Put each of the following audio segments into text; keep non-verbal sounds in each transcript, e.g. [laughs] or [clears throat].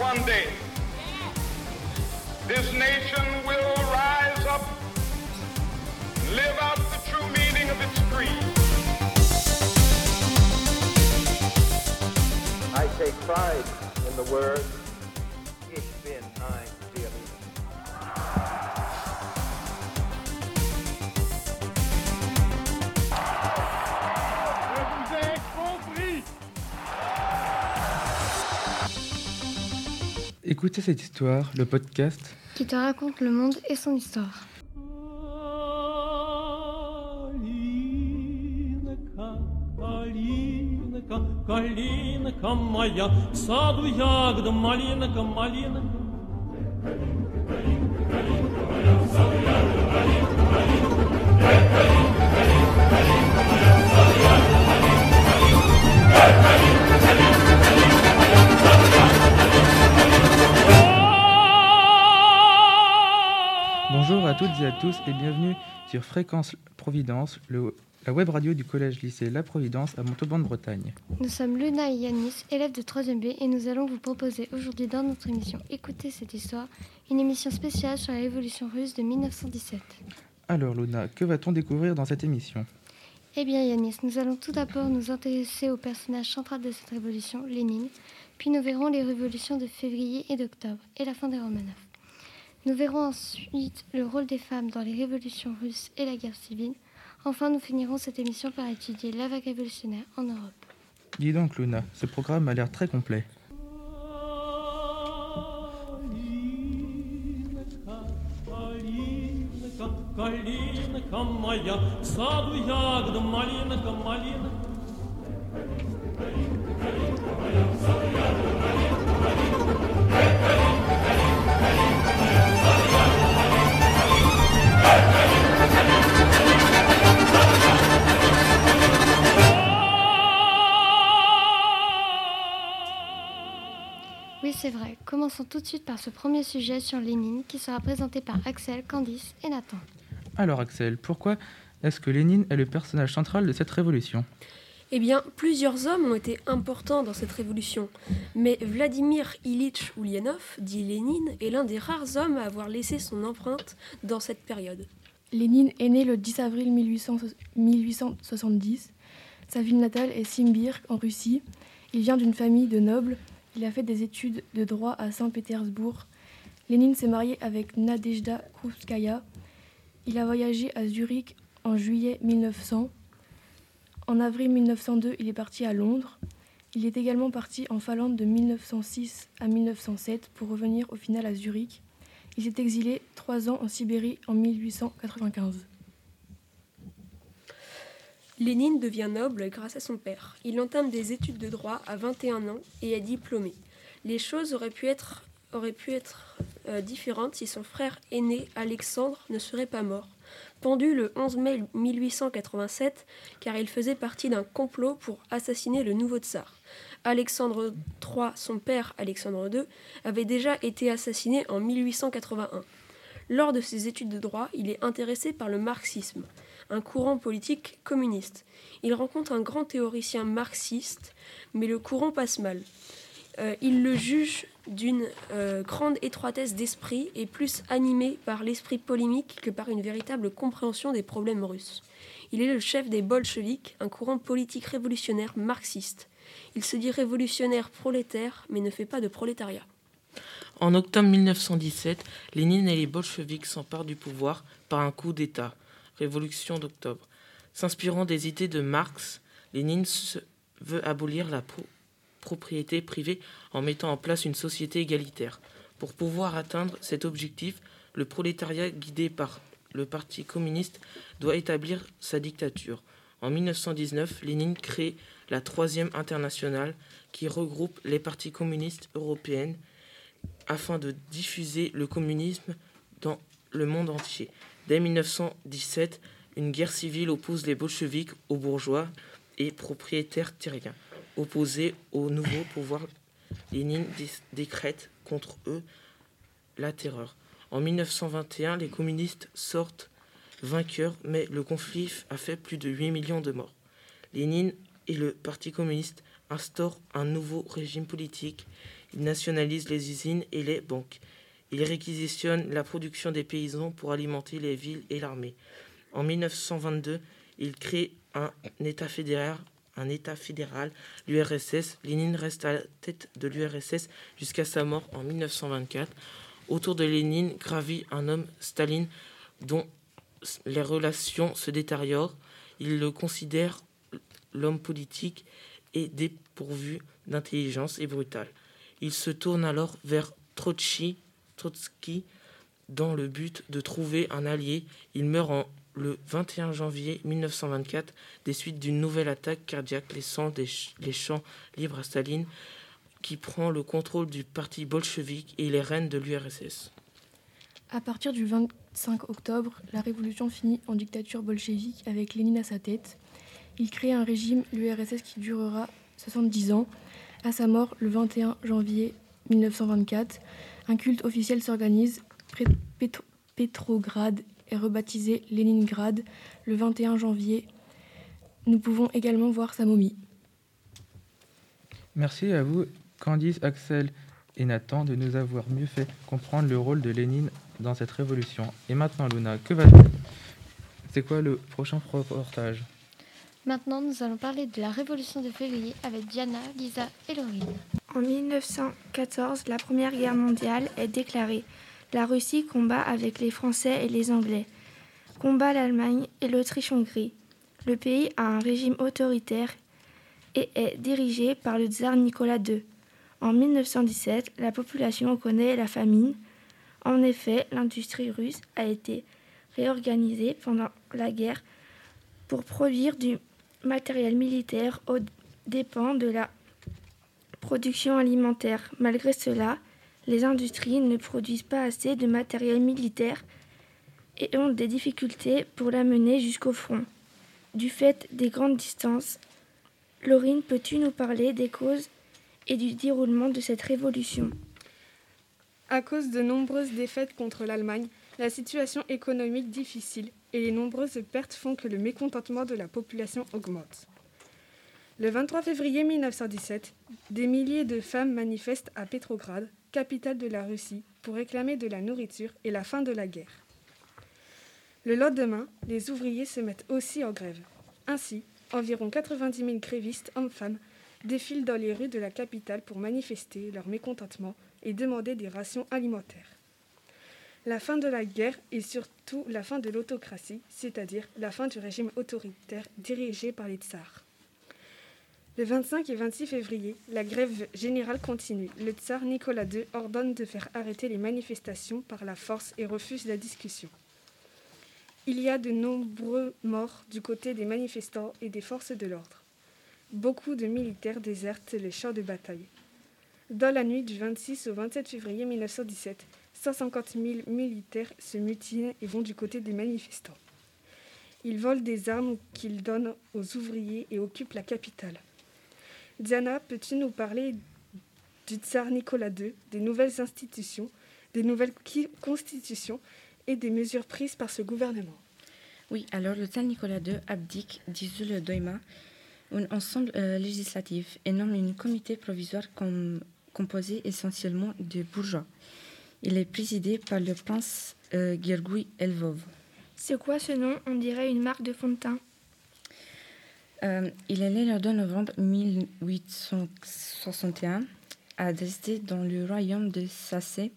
one day, this nation will rise up live out the true meaning of its creed. I take pride in the word, Écoutez cette histoire, le podcast qui te raconte le monde et son histoire. Калинка, калинка, калинка моя, в саду ягода, малинка, малинка. Et à tous et bienvenue sur Fréquence Providence, le- la web radio du collège-lycée La Providence à Montauban-de-Bretagne. Nous sommes Luna et Yanis, élèves de 3e B, et nous allons vous proposer aujourd'hui dans notre émission Écoutez cette histoire, une émission spéciale sur la révolution russe de 1917. Alors Luna, que va-t-on découvrir dans cette émission? Eh bien Yanis, nous allons tout d'abord nous intéresser au personnage central de cette révolution, Lénine, puis nous verrons les révolutions de février et d'octobre, et la fin des Romanov. Nous verrons ensuite le rôle des femmes dans les révolutions russes et la guerre civile. Enfin, nous finirons cette émission par étudier la vague révolutionnaire en Europe. Dis donc Luna, ce programme a l'air très complet. C'est vrai. Commençons tout de suite par ce premier sujet sur Lénine qui sera présenté par Axel, Candice et Nathan. Alors Axel, pourquoi est-ce que Lénine est le personnage central de cette révolution? Eh bien, plusieurs hommes ont été importants dans cette révolution, mais Vladimir Ilitch Ulyanov, dit Lénine, est l'un des rares hommes à avoir laissé son empreinte dans cette période. Lénine est né le 10 avril 1800 1870. Sa ville natale est Simbirsk, en Russie. Il vient d'une famille de nobles. Il a fait des études de droit à Saint-Pétersbourg. Lénine s'est marié avec Nadezhda Krupskaya. Il a voyagé à Zurich en juillet 1900. En avril 1902, il est parti à Londres. Il est également parti en Finlande de 1906 à 1907 pour revenir au final à Zurich. Il s'est exilé trois ans en Sibérie en 1895. Lénine devient noble grâce à son père. Il entame des études de droit à 21 ans et est diplômé. Les choses auraient pu être, auraient pu être euh, différentes si son frère aîné Alexandre ne serait pas mort. Pendu le 11 mai 1887 car il faisait partie d'un complot pour assassiner le nouveau tsar. Alexandre III, son père Alexandre II, avait déjà été assassiné en 1881. Lors de ses études de droit, il est intéressé par le marxisme, un courant politique communiste. Il rencontre un grand théoricien marxiste, mais le courant passe mal. Euh, il le juge d'une euh, grande étroitesse d'esprit et plus animé par l'esprit polémique que par une véritable compréhension des problèmes russes. Il est le chef des bolcheviks, un courant politique révolutionnaire marxiste. Il se dit révolutionnaire prolétaire, mais ne fait pas de prolétariat. En octobre 1917, Lénine et les bolcheviks s'emparent du pouvoir par un coup d'État, Révolution d'octobre. S'inspirant des idées de Marx, Lénine veut abolir la pro- propriété privée en mettant en place une société égalitaire. Pour pouvoir atteindre cet objectif, le prolétariat guidé par le Parti communiste doit établir sa dictature. En 1919, Lénine crée la Troisième Internationale qui regroupe les partis communistes européennes afin de diffuser le communisme dans le monde entier. Dès 1917, une guerre civile oppose les bolcheviks aux bourgeois et propriétaires terriens. Opposés au nouveau pouvoir, Lénine dé- décrète contre eux la terreur. En 1921, les communistes sortent vainqueurs, mais le conflit a fait plus de 8 millions de morts. Lénine et le Parti communiste instaurent un nouveau régime politique Il nationalise les usines et les banques. Il réquisitionne la production des paysans pour alimenter les villes et l'armée. En 1922, il crée un État fédéral, un État fédéral, l'URSS. Lénine reste à la tête de l'URSS jusqu'à sa mort en 1924. Autour de Lénine gravit un homme, Staline, dont les relations se détériorent. Il le considère l'homme politique et dépourvu d'intelligence et brutal. Il se tourne alors vers Trotsky, Trotsky dans le but de trouver un allié. Il meurt en, le 21 janvier 1924 des suites d'une nouvelle attaque cardiaque laissant des les champs libres à Staline qui prend le contrôle du parti bolchevique et les rênes de l'URSS. À partir du 25 octobre, la révolution finit en dictature bolchevique avec Lénine à sa tête. Il crée un régime, l'URSS, qui durera 70 ans. À sa mort, le 21 janvier 1924, un culte officiel s'organise. Pétrograd est rebaptisé Léningrad le 21 janvier. Nous pouvons également voir sa momie. Merci à vous, Candice, Axel et Nathan, de nous avoir mieux fait comprendre le rôle de Lénine dans cette révolution. Et maintenant, Luna, que va C'est quoi le prochain reportage? Maintenant, nous allons parler de la Révolution de février avec Diana, Lisa et Laurine. En 1914, la Première Guerre mondiale est déclarée. La Russie combat avec les Français et les Anglais, combat l'Allemagne et l'Autriche-Hongrie. Le pays a un régime autoritaire et est dirigé par le tsar Nicolas II. En 1917, la population connaît la famine. En effet, l'industrie russe a été réorganisée pendant la guerre pour produire du matériel militaire aux dépens de la production alimentaire. Malgré cela, les industries ne produisent pas assez de matériel militaire et ont des difficultés pour l'amener jusqu'au front. Du fait des grandes distances, Laurine, peux-tu nous parler des causes et du déroulement de cette révolution? À cause de nombreuses défaites contre l'Allemagne, la situation économique difficile et les nombreuses pertes font que le mécontentement de la population augmente. Le 23 février 1917, des milliers de femmes manifestent à Pétrograd, capitale de la Russie, pour réclamer de la nourriture et la fin de la guerre. Le lendemain, les ouvriers se mettent aussi en grève. Ainsi, environ 90 000 grévistes hommes-femmes défilent dans les rues de la capitale pour manifester leur mécontentement et demander des rations alimentaires. La fin de la guerre et surtout la fin de l'autocratie, c'est-à-dire la fin du régime autoritaire dirigé par les tsars. Le 25 et 26 février, la grève générale continue. Le tsar Nicolas II ordonne de faire arrêter les manifestations par la force et refuse la discussion. Il y a de nombreux morts du côté des manifestants et des forces de l'ordre. Beaucoup de militaires désertent les champs de bataille. Dans la nuit du 26 au 27 février 1917, 150 000 militaires se mutinent et vont du côté des manifestants. Ils volent des armes qu'ils donnent aux ouvriers et occupent la capitale. Diana, peux-tu nous parler du tsar Nicolas II, des nouvelles institutions, des nouvelles constitutions et des mesures prises par ce gouvernement? Oui, alors le tsar Nicolas II abdique, dissout le Doima, un ensemble euh, législatif et nomme un comité provisoire com- composé essentiellement de bourgeois. Il est présidé par le prince euh, Elvov. C'est quoi ce nom? On dirait une marque de fond de teint. Euh, il est né le 2 novembre 1861 à Dresde, dans le royaume de Sassé,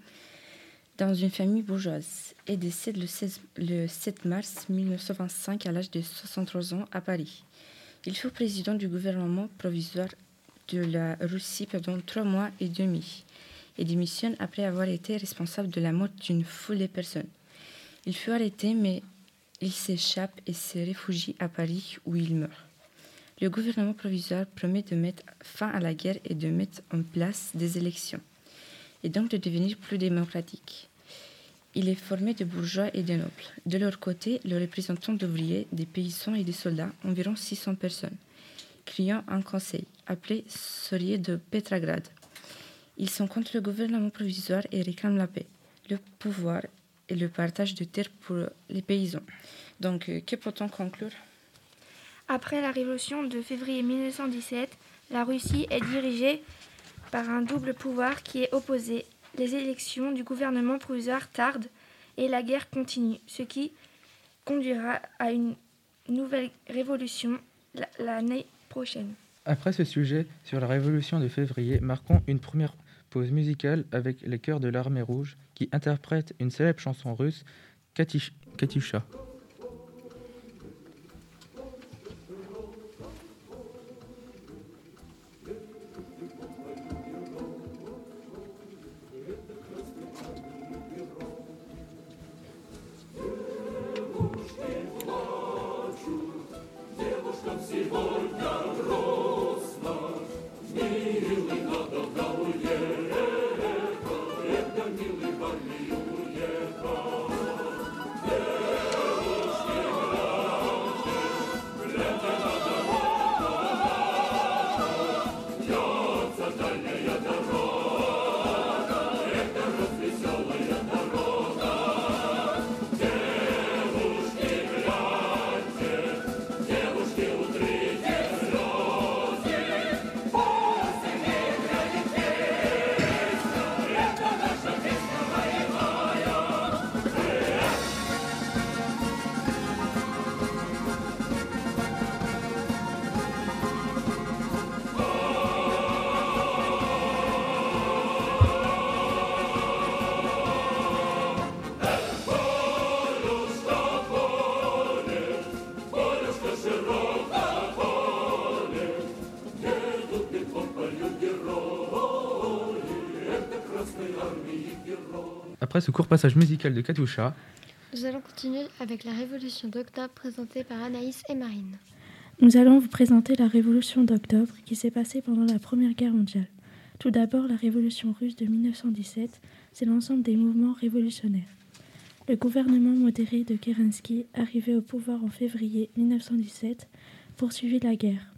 dans une famille bourgeoise, et décède le, 16 le 7 mars 1925 à l'âge de 63 ans à Paris. Il fut président du gouvernement provisoire de la Russie pendant trois mois et demi et démissionne après avoir été responsable de la mort d'une foule de personnes. Il fut arrêté, mais il s'échappe et se réfugie à Paris où il meurt. Le gouvernement provisoire promet de mettre fin à la guerre et de mettre en place des élections, et donc de devenir plus démocratique. Il est formé de bourgeois et de nobles. De leur côté, les représentants d'ouvriers, des paysans et des soldats, environ 600 personnes, créant un conseil, appelé Sourier de Petrograd. Ils sont contre le gouvernement provisoire et réclament la paix, le pouvoir et le partage de terres pour les paysans. Donc, euh, que peut-on conclure? Après la révolution de février 1917, la Russie est dirigée par un double pouvoir qui est opposé. Les élections du gouvernement provisoire tardent et la guerre continue, ce qui conduira à une nouvelle révolution l'année prochaine. Après ce sujet sur la révolution de février, marquons une première pause musicale avec les chœurs de l'armée rouge qui interprètent une célèbre chanson russe, Katyusha. Après ce court passage musical de Katusha, nous allons continuer avec la Révolution d'octobre présentée par Anaïs et Marine. Nous allons vous présenter la Révolution d'octobre qui s'est passée pendant la Première Guerre mondiale. Tout d'abord, la Révolution russe de 1917, c'est l'ensemble des mouvements révolutionnaires. Le gouvernement modéré de Kerensky, arrivé au pouvoir en février 1917, poursuivit la guerre.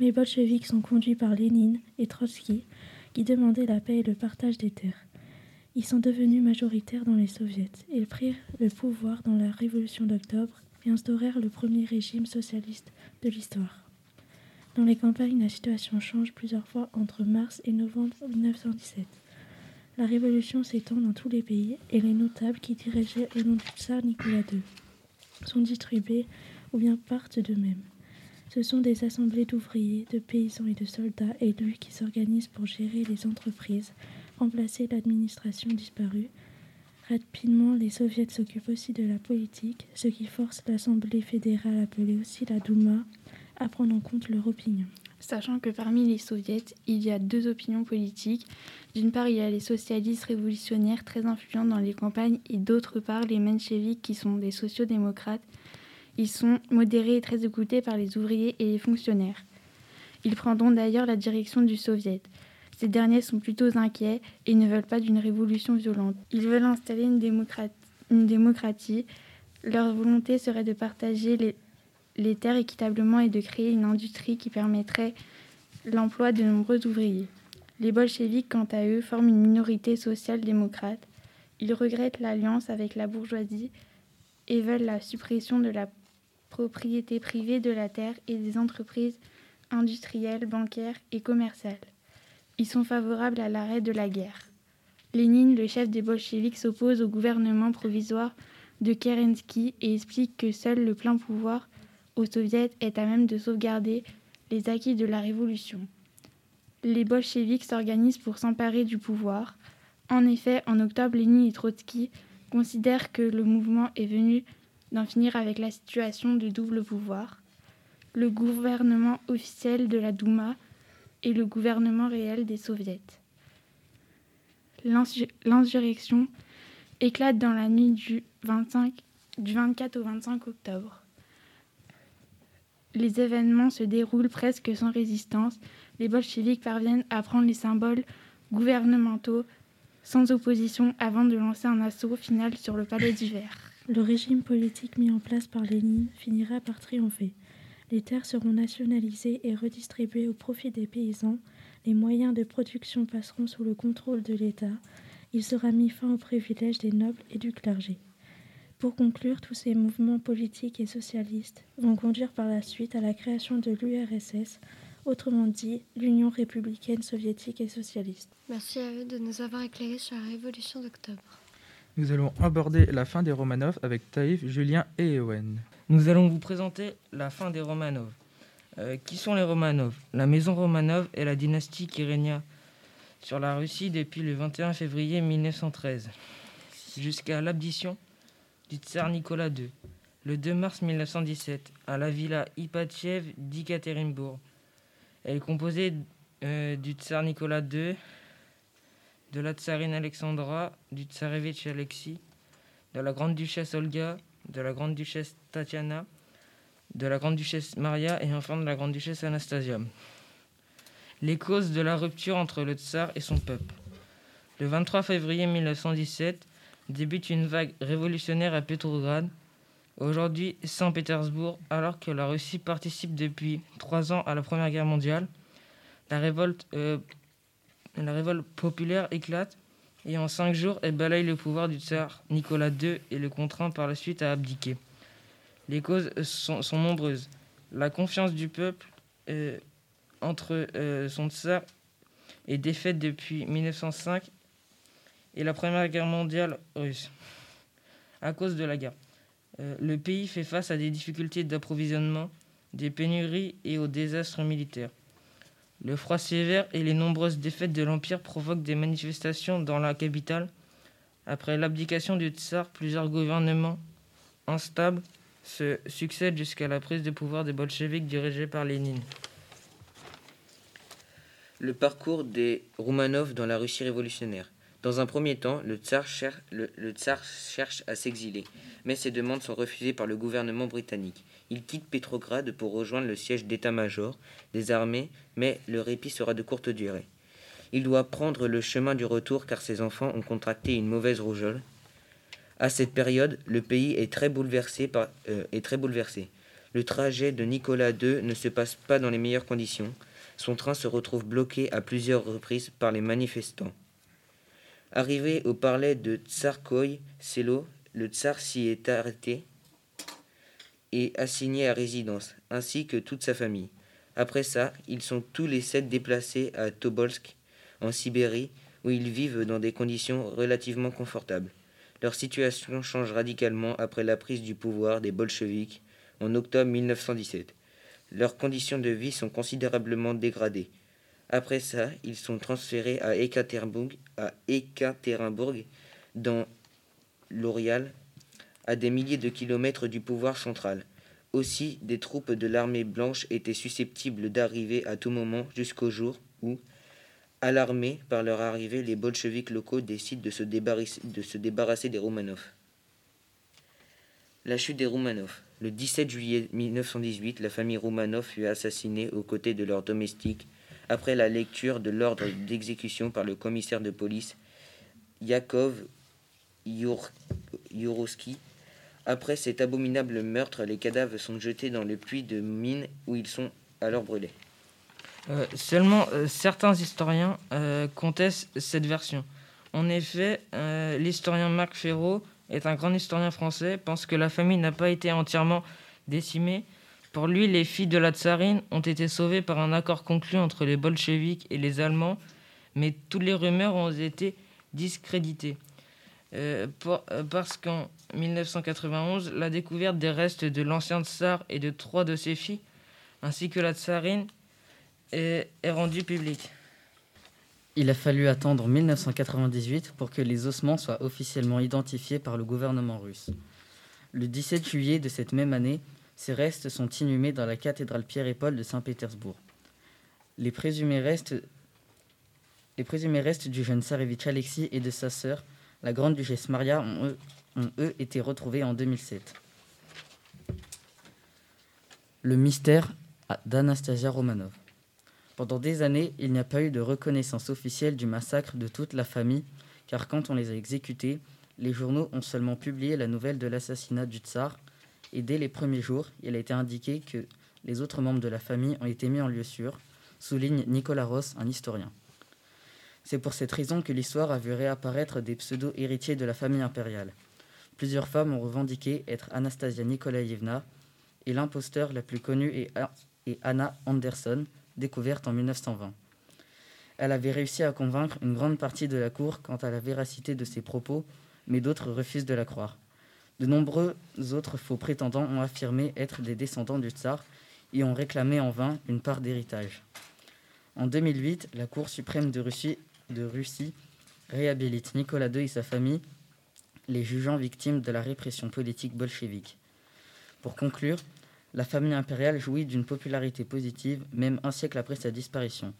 Les bolcheviks sont conduits par Lénine et Trotsky, qui demandaient la paix et le partage des terres. Ils sont devenus majoritaires dans les soviets. Ils prirent le pouvoir dans la Révolution d'octobre et instaurèrent le premier régime socialiste de l'histoire. Dans les campagnes, la situation change plusieurs fois entre mars et novembre 1917. La révolution s'étend dans tous les pays et les notables qui dirigeaient au nom du tsar Nicolas II sont distribués ou bien partent d'eux-mêmes. Ce sont des assemblées d'ouvriers, de paysans et de soldats élus qui s'organisent pour gérer les entreprises, remplacer l'administration disparue. Rapidement, les soviets s'occupent aussi de la politique, ce qui force l'Assemblée fédérale, appelée aussi la Douma, à prendre en compte leur opinion. Sachant que parmi les soviets, il y a deux opinions politiques. D'une part, il y a les socialistes révolutionnaires très influents dans les campagnes et d'autre part, les mencheviks qui sont des sociodémocrates. Ils sont modérés et très écoutés par les ouvriers et les fonctionnaires. Ils prendront d'ailleurs la direction du soviet. Ces derniers sont plutôt inquiets et ne veulent pas d'une révolution violente. Ils veulent installer une, démocratie. Leur volonté serait de partager les, les terres équitablement et de créer une industrie qui permettrait l'emploi de nombreux ouvriers. Les bolcheviks, quant à eux, forment une minorité social-démocrate. Ils regrettent l'alliance avec la bourgeoisie et veulent la suppression de la propriété privée de la terre et des entreprises industrielles, bancaires et commerciales. Ils sont favorables à l'arrêt de la guerre. Lénine, le chef des bolcheviks, s'oppose au gouvernement provisoire de Kerensky et explique que seul le plein pouvoir aux soviets est à même de sauvegarder les acquis de la révolution. Les bolcheviks s'organisent pour s'emparer du pouvoir. En effet, en octobre, Lénine et Trotsky considèrent que le mouvement est venu d'en finir avec la situation de double pouvoir. Le gouvernement officiel de la Douma et le gouvernement réel des soviets. L'insurrection éclate dans la nuit du, 25, du 24 au 25 octobre. Les événements se déroulent presque sans résistance. Les bolcheviks parviennent à prendre les symboles gouvernementaux sans opposition avant de lancer un assaut final sur le palais d'hiver. Le régime politique mis en place par Lénine finira par triompher. Les terres seront nationalisées et redistribuées au profit des paysans. Les moyens de production passeront sous le contrôle de l'État. Il sera mis fin aux privilèges des nobles et du clergé. Pour conclure, tous ces mouvements politiques et socialistes vont conduire par la suite à la création de l'URSS autrement dit l'Union républicaine soviétique et socialiste. Merci à eux de nous avoir éclairés sur la révolution d'octobre. Nous allons aborder la fin des Romanov avec Taïf, Julien et Ewen. Nous allons vous présenter la fin des Romanov. Euh, qui sont les Romanov? La maison Romanov est la dynastie qui régna sur la Russie depuis le 21 février 1913 jusqu'à l'abdition du tsar Nicolas II le 2 mars 1917 à la villa Ipatchev d'Ikaterinbourg. Elle est composée euh, du tsar Nicolas II, de la tsarine Alexandra, du tsarevitch Alexis, de la grande-duchesse Olga, de la grande-duchesse Tatiana, de la grande-duchesse Maria et enfin de la grande-duchesse Anastasia. Les causes de la rupture entre le tsar et son peuple. Le 23 février 1917 débute une vague révolutionnaire à Petrograd, aujourd'hui Saint-Pétersbourg, alors que la Russie participe depuis trois ans à la Première Guerre mondiale. La révolte, euh, la révolte populaire éclate et en cinq jours, elle balaye le pouvoir du tsar Nicolas II et le contraint par la suite à abdiquer. Les causes sont, nombreuses. La confiance du peuple euh, entre euh, son tsar est défaite depuis 1905 et la Première Guerre mondiale russe. À cause de la guerre, euh, le pays fait face à des difficultés d'approvisionnement, des pénuries et aux désastres militaires. Le froid sévère et les nombreuses défaites de l'Empire provoquent des manifestations dans la capitale. Après l'abdication du tsar, plusieurs gouvernements instables se succèdent jusqu'à la prise de pouvoir des bolcheviks dirigés par Lénine. Le parcours des Romanov dans la Russie révolutionnaire. Dans un premier temps, le tsar, cherche à s'exiler, mais ses demandes sont refusées par le gouvernement britannique. Il quitte Pétrograd pour rejoindre le siège d'état-major des armées, mais le répit sera de courte durée. Il doit prendre le chemin du retour car ses enfants ont contracté une mauvaise rougeole. À cette période, le pays est très bouleversé. Euh, est très bouleversé. Le trajet de Nicolas II ne se passe pas dans les meilleures conditions. Son train se retrouve bloqué à plusieurs reprises par les manifestants. Arrivé au palais de Tsarkoï Selo, le tsar s'y est arrêté et assigné à résidence, ainsi que toute sa famille. Après ça, ils sont tous les sept déplacés à Tobolsk, en Sibérie, où ils vivent dans des conditions relativement confortables. Leur situation change radicalement après la prise du pouvoir des bolcheviks en octobre 1917. Leurs conditions de vie sont considérablement dégradées. Après ça, ils sont transférés à Ekaterinbourg, dans l'Orial, à des milliers de kilomètres du pouvoir central. Aussi, des troupes de l'armée blanche étaient susceptibles d'arriver à tout moment jusqu'au jour où, alarmés par leur arrivée, les bolcheviks locaux décident de se débarrasser, de se débarrasser des Romanov. La chute des Romanov. Le 17 juillet 1918, la famille Romanov fut assassinée aux côtés de leurs domestiques après la lecture de l'ordre d'exécution par le commissaire de police Yakov Yourowski. Après cet abominable meurtre, les cadavres sont jetés dans le puits de mine où ils sont alors brûlés. Euh, seulement, euh, certains historiens euh, contestent cette version. En effet, l'historien Marc Ferraud est un grand historien français, pense que la famille n'a pas été entièrement décimée. Pour lui, les filles de la tsarine ont été sauvées par un accord conclu entre les bolcheviks et les Allemands, mais toutes les rumeurs ont été discréditées. Euh, euh, parce qu'en 1991, la découverte des restes de l'ancien tsar et de trois de ses filles, ainsi que la tsarine, est, est rendue publique. Il a fallu attendre 1998 pour que les ossements soient officiellement identifiés par le gouvernement russe. Le 17 juillet de cette même année, ces restes sont inhumés dans la cathédrale Pierre et Paul de Saint-Pétersbourg. Les présumés restes, les présumés restes du jeune tsarevitch Alexis et de sa sœur, la grande duchesse Maria, ont eux, ont eux été retrouvés en 2007. Le mystère d'Anastasia Romanov. Pendant des années, il n'y a pas eu de reconnaissance officielle du massacre de toute la famille, car quand on les a exécutés, les journaux ont seulement publié la nouvelle de l'assassinat du tsar, et dès les premiers jours, il a été indiqué que les autres membres de la famille ont été mis en lieu sûr, souligne Nicolas Ross, un historien. C'est pour cette raison que l'histoire a vu réapparaître des pseudo-héritiers de la famille impériale. Plusieurs femmes ont revendiqué être Anastasia Nikolaïevna, et l'imposteur la plus connue est, est Anna Anderson, découverte en 1920. Elle avait réussi à convaincre une grande partie de la cour quant à la véracité de ses propos, mais d'autres refusent de la croire. De nombreux autres faux prétendants ont affirmé être des descendants du tsar et ont réclamé en vain une part d'héritage. En 2008, la Cour suprême de Russie, réhabilite Nicolas II et sa famille, les jugeant victimes de la répression politique bolchevique. Pour conclure, la famille impériale jouit d'une popularité positive, même un siècle après sa disparition.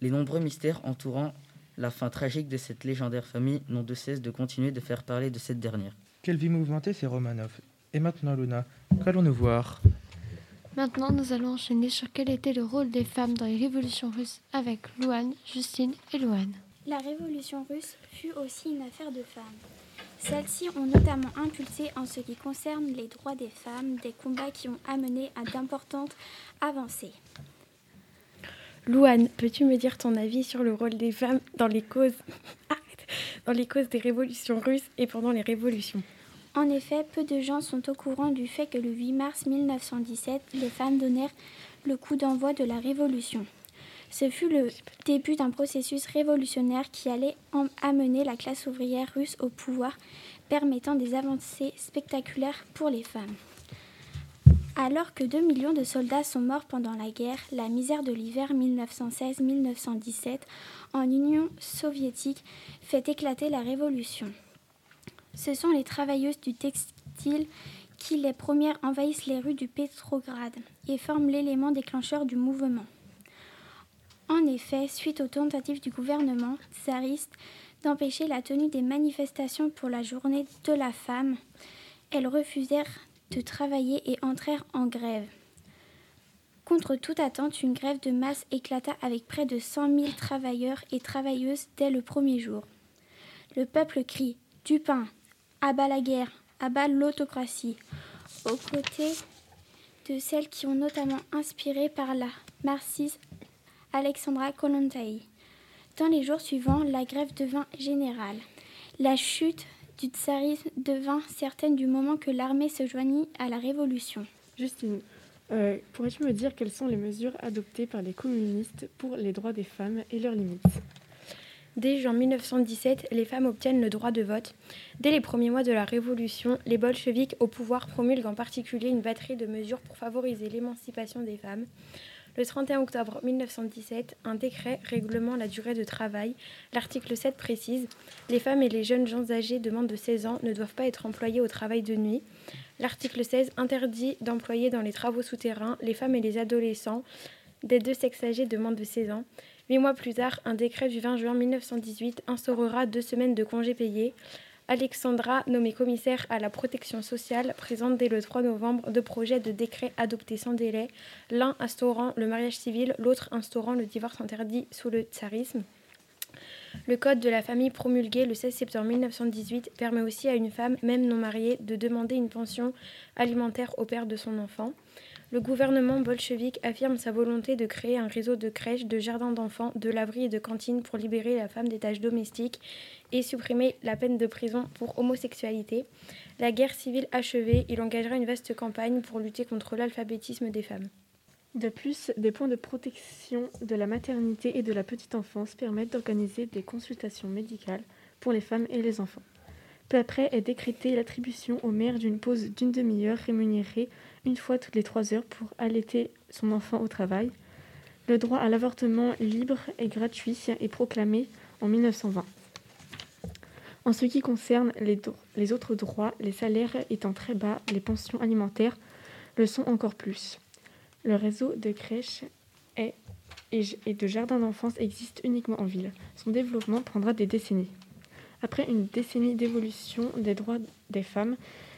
Les nombreux mystères entourant la fin tragique de cette légendaire famille n'ont de cesse de continuer de faire parler de cette dernière. Quelle vie mouvementée c'est Romanov. Et maintenant Luna, qu'allons-nous voir? Maintenant, nous allons enchaîner sur quel était le rôle des femmes dans les révolutions russes avec Louane, Justine et Louane. La révolution russe fut aussi une affaire de femmes. Celles-ci ont notamment impulsé en ce qui concerne les droits des femmes des combats qui ont amené à d'importantes avancées. Louane, peux-tu me dire ton avis sur le rôle des femmes dans les causes, [laughs] dans les causes des révolutions russes et pendant les révolutions En effet, peu de gens sont au courant du fait que le 8 mars 1917, les femmes donnèrent le coup d'envoi de la révolution. Ce fut le début d'un processus révolutionnaire qui allait amener la classe ouvrière russe au pouvoir, permettant des avancées spectaculaires pour les femmes. Alors que 2 millions de soldats sont morts pendant la guerre, la misère de l'hiver 1916-1917 en Union soviétique fait éclater la révolution. Ce sont les travailleuses du textile qui les premières envahissent les rues du Petrograd et forment l'élément déclencheur du mouvement. En effet, suite aux tentatives du gouvernement tsariste d'empêcher la tenue des manifestations pour la journée de la femme, elles refusèrent de travailler et entrèrent en grève. Contre toute attente, une grève de masse éclata avec près de 100 000 travailleurs et travailleuses dès le premier jour. Le peuple crie Du pain, à bas la guerre, à bas l'autocratie, aux côtés de celles qui ont notamment inspiré par la marxiste Alexandra Kollontai. Dans les jours suivants, la grève devint générale. La chute du tsarisme devint certaine du moment que l'armée se joignit à la révolution. Justine, euh, pourrais-tu me dire quelles sont les mesures adoptées par les communistes pour les droits des femmes et leurs limites? Dès juin 1917, les femmes obtiennent le droit de vote. Dès les premiers mois de la Révolution, les bolcheviks au pouvoir promulguent en particulier une batterie de mesures pour favoriser l'émancipation des femmes. Le 31 octobre 1917, un décret réglement la durée de travail. L'article 7 précise Les femmes et les jeunes gens âgés de moins de 16 ans ne doivent pas être employés au travail de nuit. L'article 16 interdit d'employer dans les travaux souterrains les femmes et les adolescents des deux sexes âgés de moins de 16 ans. Huit mois plus tard, un décret du 20 juin 1918 instaurera deux semaines de congés payés. Alexandra, nommée commissaire à la protection sociale, présente dès le 3 novembre deux projets de décrets adoptés sans délai, l'un instaurant le mariage civil, l'autre instaurant le divorce interdit sous le tsarisme. Le Code de la famille promulgué le 16 septembre 1918 permet aussi à une femme, même non mariée, de demander une pension alimentaire au père de son enfant. Le gouvernement bolchevique affirme sa volonté de créer un réseau de crèches, de jardins d'enfants, de laveries et de cantines pour libérer la femme des tâches domestiques et supprimer la peine de prison pour homosexualité. La guerre civile achevée, il engagera une vaste campagne pour lutter contre l'alphabétisme des femmes. De plus, des points de protection de la maternité et de la petite enfance permettent d'organiser des consultations médicales pour les femmes et les enfants. Peu après est décrétée l'attribution aux mères d'une pause d'une demi-heure rémunérée une fois toutes les trois heures pour allaiter son enfant au travail. Le droit à l'avortement libre et gratuit est proclamé en 1920. En ce qui concerne les, autres droits, les salaires étant très bas, les pensions alimentaires le sont encore plus. Le réseau de crèches et de jardins d'enfance existe uniquement en ville. Son développement prendra des décennies. Après une décennie d'évolution des droits des femmes,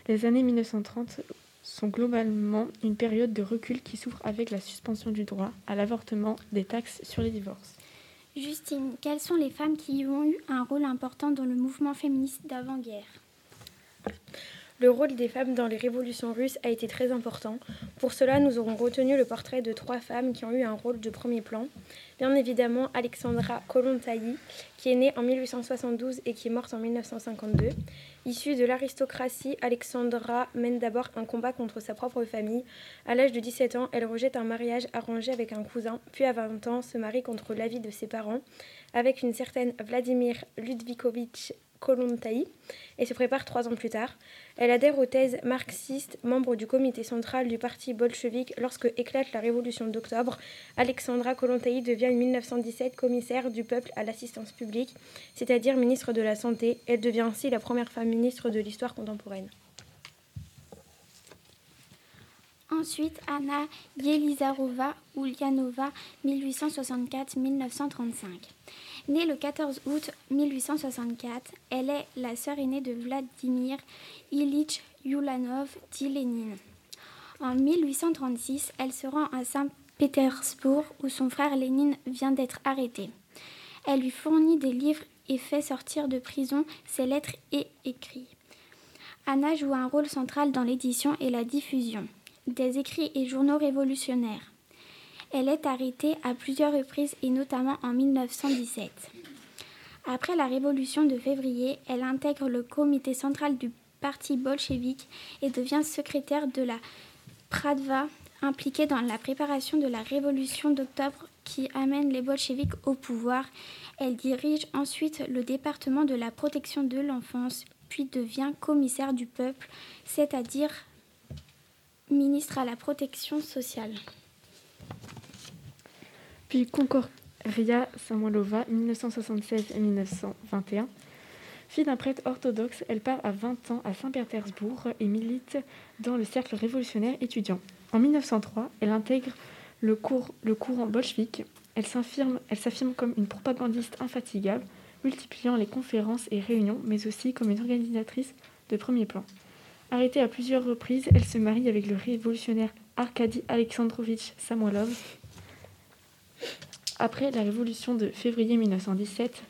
les années 1930 sont globalement une période de recul qui souffre avec la suspension du droit à l'avortement des taxes sur les divorces. Justine, quelles sont les femmes qui ont eu un rôle important dans le mouvement féministe d'avant-guerre? Le rôle des femmes dans les révolutions russes a été très important. Pour cela, nous aurons retenu le portrait de trois femmes qui ont eu un rôle de premier plan. Bien évidemment, Alexandra Kollontai, qui est née en 1872 et qui est morte en 1952. Issue de l'aristocratie, Alexandra mène d'abord un combat contre sa propre famille. À l'âge de 17 ans, elle rejette un mariage arrangé avec un cousin, puis à 20 ans se marie contre l'avis de ses parents avec une certaine Vladimir Ludvikovitch Kollontai et se prépare trois ans plus tard. Elle adhère aux thèses marxistes, membre du comité central du parti bolchevique lorsque éclate la révolution d'octobre. Alexandra Kollontai devient en 1917 commissaire du peuple à l'assistance publique, c'est-à-dire ministre de la Santé. Elle devient ainsi la première femme ministre de l'histoire contemporaine. Ensuite, Anna Yelizarova Ulyanova, 1864-1935. Née le 14 août 1864, elle est la sœur aînée de Vladimir Ilyich Ulanov, dit Lénine. En 1836, elle se rend à Saint-Pétersbourg où son frère Lénine vient d'être arrêté. Elle lui fournit des livres et fait sortir de prison ses lettres et écrits. Anna joue un rôle central dans l'édition et la diffusion des écrits et journaux révolutionnaires. Elle est arrêtée à plusieurs reprises et notamment en 1917. Après la révolution de février, elle intègre le comité central du parti bolchevique et devient secrétaire de la Pradva, impliquée dans la préparation de la révolution d'octobre qui amène les bolcheviks au pouvoir. Elle dirige ensuite le département de la protection de l'enfance, puis devient commissaire du peuple, c'est-à-dire ministre à la protection sociale. Puis Concordia Samoilova, 1976 et 1921. Fille d'un prêtre orthodoxe, elle part à 20 ans à Saint-Pétersbourg et milite dans le cercle révolutionnaire étudiant. En 1903, elle intègre le, le courant bolchevique. Elle s'affirme comme une propagandiste infatigable, multipliant les conférences et réunions, mais aussi comme une organisatrice de premier plan. Arrêtée à plusieurs reprises, elle se marie avec le révolutionnaire Arkady Alexandrovitch Samoilov. Après la révolution de février 1917,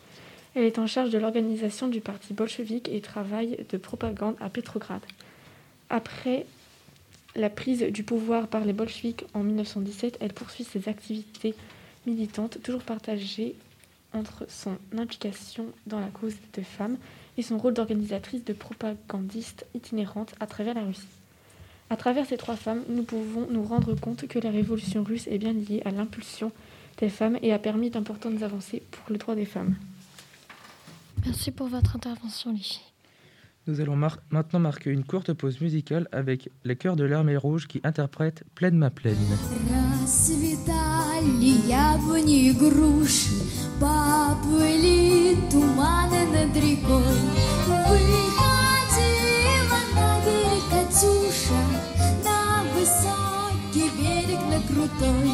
elle est en charge de l'organisation du parti bolchevique et travaille de propagande à Petrograd. Après la prise du pouvoir par les bolcheviks en 1917, elle poursuit ses activités militantes, toujours partagées entre son implication dans la cause des femmes et son rôle d'organisatrice de propagandiste itinérante à travers la Russie. À travers ces trois femmes, nous pouvons nous rendre compte que la révolution russe est bien liée à l'impulsion des femmes et a permis d'importantes avancées pour le droit des femmes. Merci pour votre intervention, Lichy. Nous allons mar maintenant marquer une courte pause musicale avec les chœurs de l'armée rouge qui interprètent Plaine ma plaine. Поплыли туманы над рекой. Выходила на берег Катюша На высокий берег, на крутой.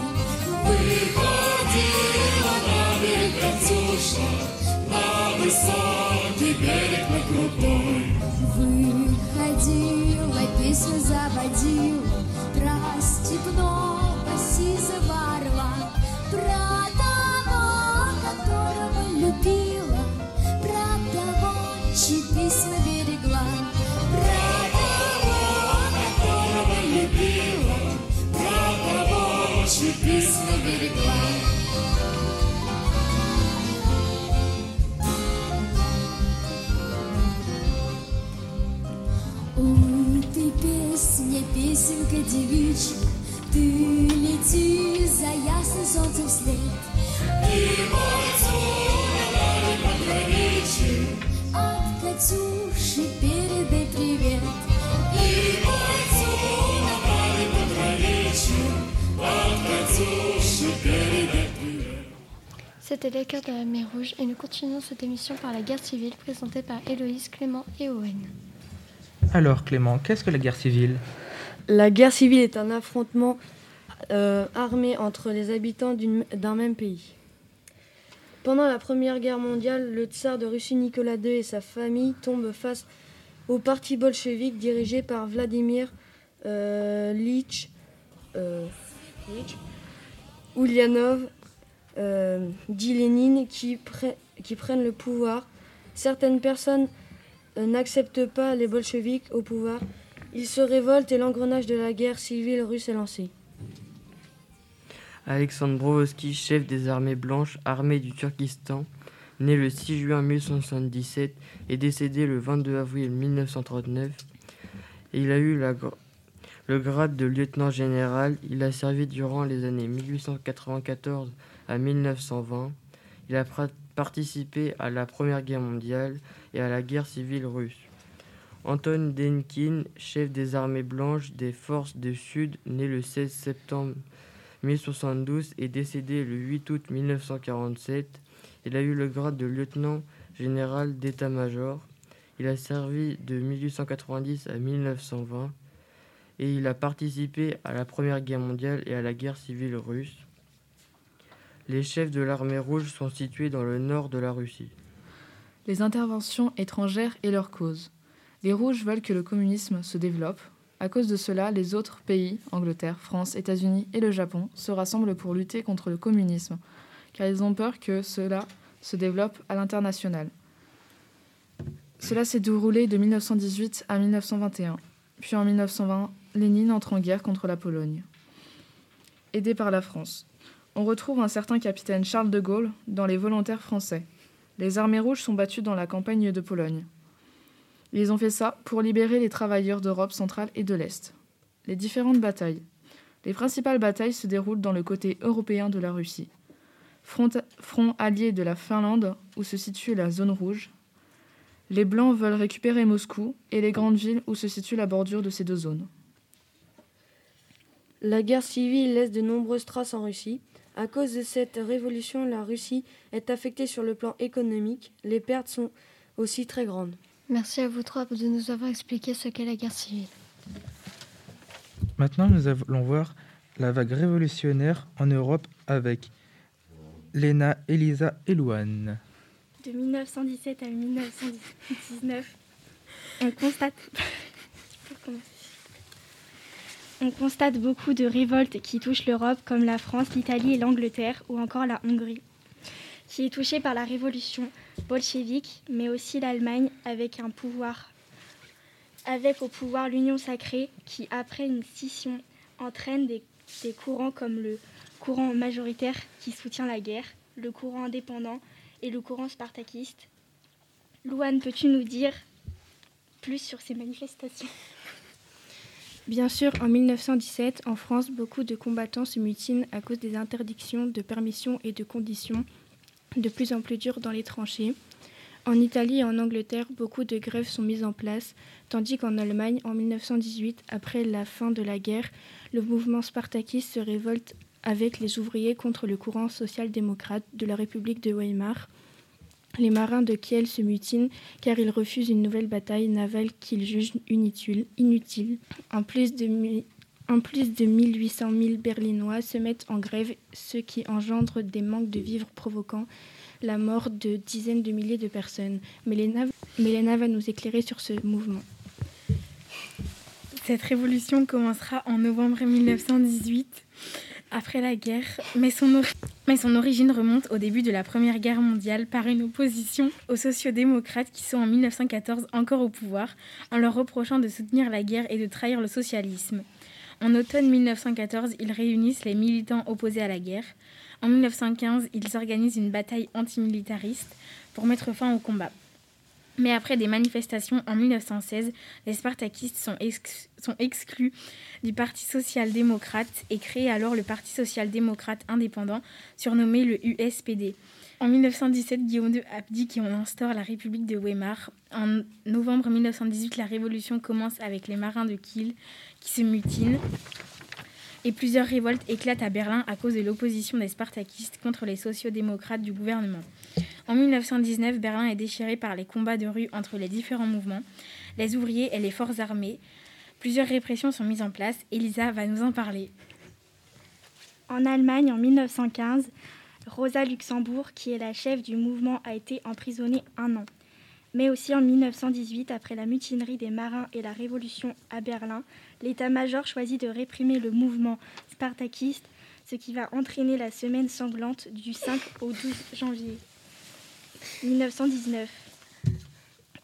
Выходила на берег Катюша На высокий берег, на крутой. Выходила, песню заводила Про степного сизого орла Про песня, песенка девичья, ты лети за ясным солнцем вслед. И от Катюши передай привет. И бойцу направи поздравичи, от Катюши передай привет. C'était les cœurs de la mer Rouge et nous continuons cette émission par la guerre civile présentée par Héloïse, Clément et Owen. Alors Clément, qu'est-ce que la guerre civile La guerre civile est un affrontement euh, armé entre les habitants d'un même pays. Pendant la Première Guerre mondiale, le tsar de Russie Nicolas II et sa famille tombent face au parti bolchevique dirigé par Vladimir euh, Lich, euh, Ulyanov, euh, dit Lénine, qui, qui, prennent le pouvoir. Certaines personnes euh, n'accepte pas les bolcheviks au pouvoir. Il se révolte et l'engrenage de la guerre civile russe est lancé. Alexandre Brodsky, chef des armées blanches armées du Turkestan, né le 6 juin 1977 et décédé le 22 avril 1939. Il a eu le grade de lieutenant général. Il a servi durant les années 1894 à 1920. Il a participé à la Première Guerre mondiale et à la guerre civile russe. Anton Denkin, chef des armées blanches des forces du Sud, né le 16 septembre 1072 et décédé le 8 août 1947. Il a eu le grade de lieutenant général d'état-major. Il a servi de 1890 à 1920 et il a participé à la Première Guerre mondiale et à la guerre civile russe. Les chefs de l'armée rouge sont situés dans le nord de la Russie. Les interventions étrangères et leurs causes. Les rouges veulent que le communisme se développe. À cause de cela, les autres pays, Angleterre, France, États-Unis et le Japon, se rassemblent pour lutter contre le communisme, car ils ont peur que cela se développe à l'international. Cela s'est déroulé de 1918 à 1921. Puis en 1920, Lénine entre en guerre contre la Pologne. Aidé par la France. On retrouve un certain capitaine Charles de Gaulle dans les volontaires français. Les armées rouges sont battues dans la campagne de Pologne. Ils ont fait ça pour libérer les travailleurs d'Europe centrale et de l'Est. Les différentes batailles. Les principales batailles se déroulent dans le côté européen de la Russie. Front, allié de la Finlande, où se situe la zone rouge. Les Blancs veulent récupérer Moscou et les grandes villes où se situe la bordure de ces deux zones. La guerre civile laisse de nombreuses traces en Russie. À cause de cette révolution, la Russie est affectée sur le plan économique. Les pertes sont aussi très grandes. Merci à vous trois de nous avoir expliqué ce qu'est la guerre civile. Maintenant, nous allons voir la vague révolutionnaire en Europe avec Léna, Elisa et Louane. De 1917 à 1919, on constate... On constate beaucoup de révoltes qui touchent l'Europe, comme la France, l'Italie et l'Angleterre, ou encore la Hongrie, qui est touchée par la révolution bolchevique, mais aussi l'Allemagne, avec au pouvoir l'Union sacrée, qui après une scission entraîne des, des courants comme le courant majoritaire qui soutient la guerre, le courant indépendant et le courant spartakiste. Louane, peux-tu nous dire plus sur ces manifestations? Bien sûr, en 1917, en France, beaucoup de combattants se mutinent à cause des interdictions de permission et de conditions de plus en plus dures dans les tranchées. En Italie et en Angleterre, beaucoup de grèves sont mises en place, tandis qu'en Allemagne, en 1918, après la fin de la guerre, le mouvement spartakiste se révolte avec les ouvriers contre le courant social-démocrate de la République de Weimar. Les marins de Kiel se mutinent car ils refusent une nouvelle bataille navale qu'ils jugent inutile. En, plus de, en plus de 1800 000 Berlinois se mettent en grève, ce qui engendre des manques de vivres provoquant la mort de dizaines de milliers de personnes. Mélena, va nous éclairer sur ce mouvement. Cette révolution commencera en novembre 1918, après la guerre, mais son, mais son origine remonte au début de la Première Guerre mondiale par une opposition aux sociodémocrates qui sont en 1914 encore au pouvoir, en leur reprochant de soutenir la guerre et de trahir le socialisme. En automne 1914, ils réunissent les militants opposés à la guerre. En 1915, ils organisent une bataille antimilitariste pour mettre fin au combat. Mais après des manifestations en 1916, les spartakistes sont, ex- sont exclus du Parti social-démocrate et créent alors le Parti social-démocrate indépendant, surnommé le USPD. En 1917, Guillaume II abdique et on instaure la République de Weimar. En novembre 1918, la révolution commence avec les marins de Kiel se mutinent et plusieurs révoltes éclatent à Berlin à cause de l'opposition des spartakistes contre les sociodémocrates du gouvernement. En 1919, Berlin est déchiré par les combats de rue entre les différents mouvements, les ouvriers et les forces armées. Plusieurs répressions sont mises en place. Elisa va nous en parler. En Allemagne, en 1915, Rosa Luxembourg, qui est la chef du mouvement, a été emprisonnée un an. Mais aussi en 1918, après la mutinerie des marins et la révolution à Berlin, l'état-major choisit de réprimer le mouvement spartakiste, ce qui va entraîner la semaine sanglante du 5 au 12 janvier 1919.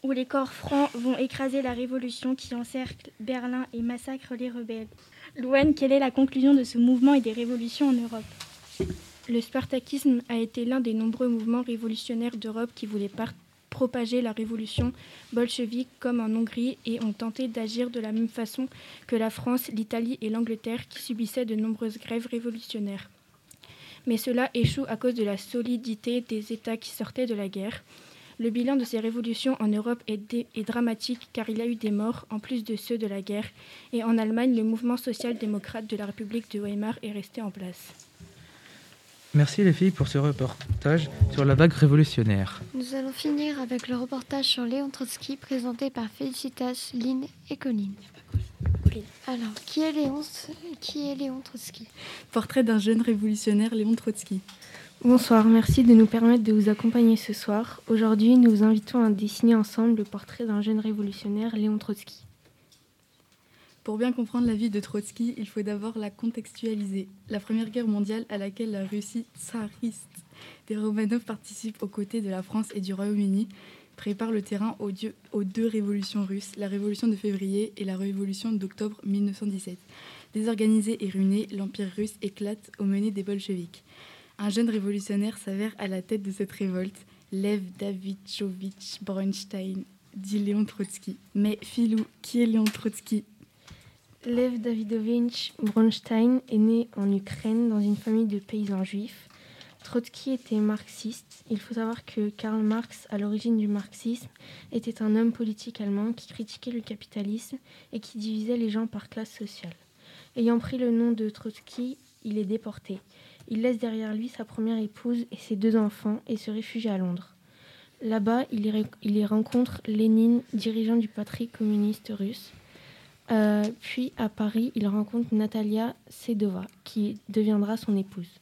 où les corps francs vont écraser la révolution qui encercle Berlin et massacre les rebelles. Louane, quelle est la conclusion de ce mouvement et des révolutions en Europe? Le spartakisme a été l'un des nombreux mouvements révolutionnaires d'Europe qui voulaient par- propager la révolution bolchevique comme en Hongrie et ont tenté d'agir de la même façon que la France, l'Italie et l'Angleterre qui subissaient de nombreuses grèves révolutionnaires. Mais cela échoue à cause de la solidité des États qui sortaient de la guerre. Le bilan de ces révolutions en Europe est, est dramatique car il y a eu des morts en plus de ceux de la guerre et en Allemagne le mouvement social-démocrate de la République de Weimar est resté en place. Merci les filles pour ce reportage sur la vague révolutionnaire. Nous allons finir avec le reportage sur Léon Trotsky présenté par Félicitas, Lynn et Colline. Alors, qui est Léon, qui est Léon Trotsky? Portrait d'un jeune révolutionnaire, Léon Trotsky. Bonsoir, merci de nous permettre de vous accompagner ce soir. Aujourd'hui, nous vous invitons à dessiner ensemble le portrait d'un jeune révolutionnaire, Léon Trotsky. Pour bien comprendre la vie de Trotsky, il faut d'abord la contextualiser. La Première Guerre mondiale, à laquelle la Russie tsariste des Romanov participe aux côtés de la France et du Royaume-Uni, prépare le terrain aux, deux révolutions russes, la révolution de février et la révolution d'octobre 1917. Désorganisé et ruiné, l'Empire russe éclate aux menées des bolcheviks. Un jeune révolutionnaire s'avère à la tête de cette révolte, Lev Davidovich Bronstein, dit Léon Trotsky. Mais Philou, qui est Léon Trotsky? Lev Davidovich Bronstein est né en Ukraine dans une famille de paysans juifs. Trotsky était marxiste. Il faut savoir que Karl Marx, à l'origine du marxisme, était un homme politique allemand qui critiquait le capitalisme et qui divisait les gens par classe sociale. Ayant pris le nom de Trotsky, il est déporté. Il laisse derrière lui sa première épouse et ses deux enfants et se réfugie à Londres. Là-bas, il y, rencontre Lénine, dirigeant du Parti communiste russe. Euh, puis à Paris, il rencontre Natalia Sedova, qui deviendra son épouse.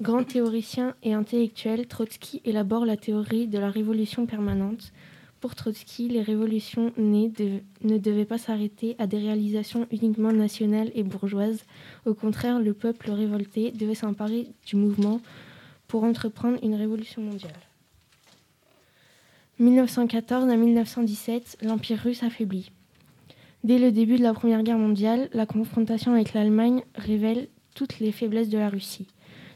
Grand théoricien et intellectuel, Trotsky élabore la théorie de la révolution permanente. Pour Trotsky, les révolutions nées ne devaient pas s'arrêter à des réalisations uniquement nationales et bourgeoises. Au contraire, le peuple révolté devait s'emparer du mouvement pour entreprendre une révolution mondiale. 1914 à 1917, l'Empire russe affaiblit. Dès le début de la Première Guerre mondiale, la confrontation avec l'Allemagne révèle toutes les faiblesses de la Russie.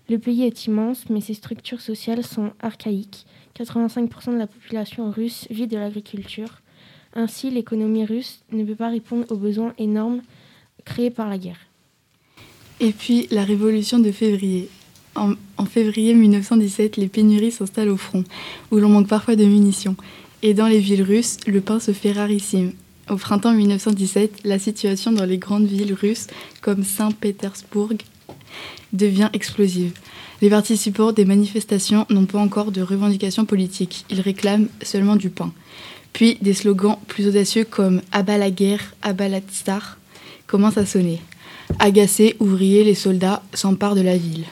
Le pays est immense, mais ses structures sociales sont archaïques. 85% de la population russe vit de l'agriculture. Ainsi, l'économie russe ne peut pas répondre aux besoins énormes créés par la guerre. Et puis la révolution de février. En, février 1917, les pénuries s'installent au front, où l'on manque parfois de munitions. Et dans les villes russes, le pain se fait rarissime. Au printemps 1917, la situation dans les grandes villes russes, comme Saint-Pétersbourg, devient explosive. Les participants des manifestations n'ont pas encore de revendications politiques. Ils réclament seulement du pain. Puis des slogans plus audacieux comme Abat la guerre, abat la tsar commencent à sonner. Agacés, ouvriers, les soldats s'emparent de la ville.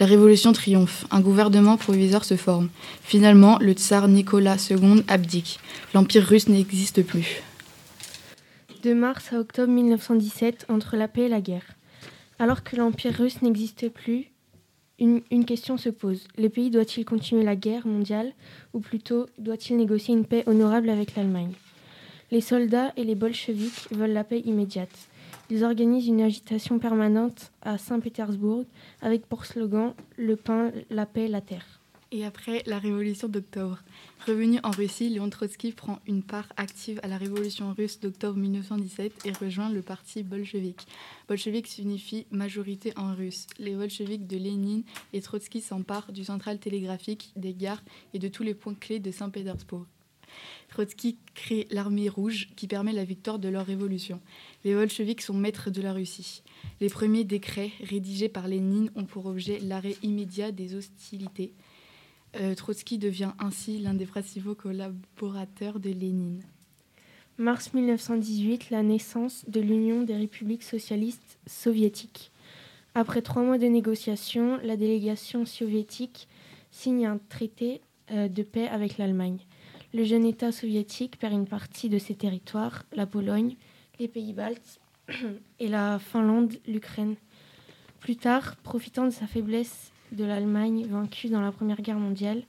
La révolution triomphe, un gouvernement provisoire se forme. Finalement, le tsar Nicolas II abdique. L'empire russe n'existe plus. De mars à octobre 1917, entre la paix et la guerre. Alors que l'Empire russe n'existe plus, une, question se pose. Le pays doit-il continuer la guerre mondiale ou plutôt doit-il négocier une paix honorable avec l'Allemagne? Les soldats et les bolcheviks veulent la paix immédiate. Ils organisent une agitation permanente à Saint-Pétersbourg avec pour slogan Le pain, la paix, la terre. Et après la révolution d'octobre, revenu en Russie, Léon Trotsky prend une part active à la révolution russe d'octobre 1917 et rejoint le parti bolchevique. Bolchevique signifie majorité en russe. Les bolcheviks de Lénine et Trotsky s'emparent du central télégraphique, des gares et de tous les points clés de Saint-Pétersbourg. Trotsky crée l'armée rouge qui permet la victoire de leur révolution. Les bolcheviks sont maîtres de la Russie. Les premiers décrets rédigés par Lénine ont pour objet l'arrêt immédiat des hostilités. Euh, Trotsky devient ainsi l'un des principaux collaborateurs de Lénine. Mars 1918, la naissance de l'Union des républiques socialistes soviétiques. Après trois mois de négociations, la délégation soviétique signe un traité euh, de paix avec l'Allemagne. Le jeune État soviétique perd une partie de ses territoires, la Pologne, les pays baltes [clears throat] et la Finlande, l'Ukraine. Plus tard, profitant de sa faiblesse de l'Allemagne vaincue dans la Première Guerre mondiale,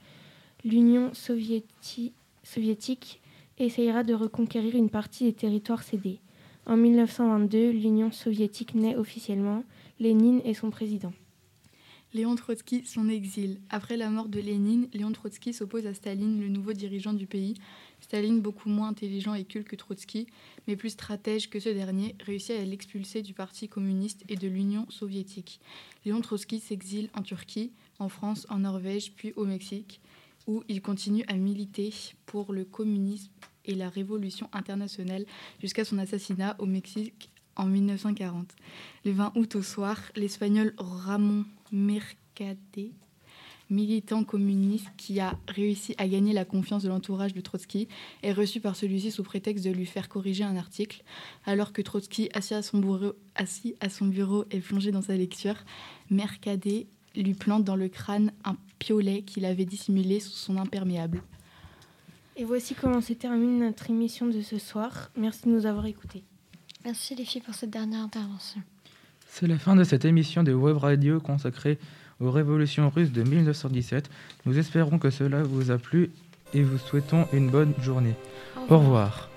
l'Union soviéti- soviétique essayera de reconquérir une partie des territoires cédés. En 1922, l'Union soviétique naît officiellement. Lénine est son président. Léon Trotsky, son exil. Après la mort de Lénine, Léon Trotsky s'oppose à Staline, le nouveau dirigeant du pays. Staline, beaucoup moins intelligent et culte que Trotsky, mais plus stratège que ce dernier, réussit à l'expulser du Parti communiste et de l'Union soviétique. Léon Trotsky s'exile en Turquie, en France, en Norvège, puis au Mexique, où il continue à militer pour le communisme et la révolution internationale jusqu'à son assassinat au Mexique en 1940. Le 20 août au soir, l'Espagnol Ramon Mercader, militant communiste qui a réussi à gagner la confiance de l'entourage de Trotsky, est reçu par celui-ci sous prétexte de lui faire corriger un article, alors que Trotsky, assis à son bureau, assis à son bureau et plongé dans sa lecture, Mercader lui plante dans le crâne un piolet qu'il avait dissimulé sous son imperméable. Et voici comment se termine notre émission de ce soir. Merci de nous avoir écoutés. Merci les filles pour cette dernière intervention. C'est la fin de cette émission de Web Radio consacrée aux révolutions russes de 1917. Nous espérons que cela vous a plu et vous souhaitons une bonne journée. Au revoir. Au revoir.